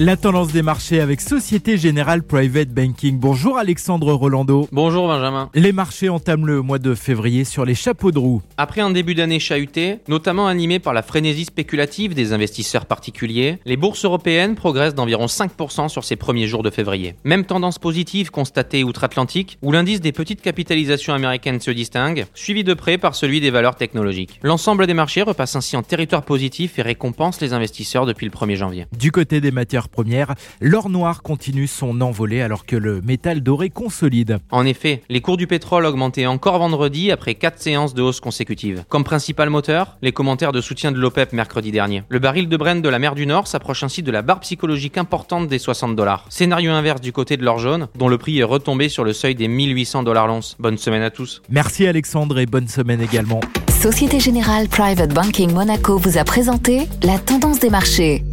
La tendance des marchés avec Société Générale Private Banking. Bonjour Alexandre Rolando. Bonjour Benjamin. Les marchés entament le mois de février sur les chapeaux de roue. Après un début d'année chahuté, notamment animé par la frénésie spéculative des investisseurs particuliers, les bourses européennes progressent d'environ 5% sur ces premiers jours de février. Même tendance positive constatée outre-Atlantique, où l'indice des petites capitalisations américaines se distingue, suivi de près par celui des valeurs technologiques. L'ensemble des marchés repasse ainsi en territoire positif et récompense les investisseurs depuis le 1er janvier. Du côté des matières première, l'or noir continue son envolée alors que le métal doré consolide. En effet, les cours du pétrole augmentaient encore vendredi après 4 séances de hausse consécutives. Comme principal moteur, les commentaires de soutien de l'OPEP mercredi dernier. Le baril de Brent de la mer du Nord s'approche ainsi de la barre psychologique importante des 60 dollars. Scénario inverse du côté de l'or jaune, dont le prix est retombé sur le seuil des 1800 dollars l'once. Bonne semaine à tous. Merci Alexandre et bonne semaine également. Société Générale Private Banking Monaco vous a présenté la tendance des marchés.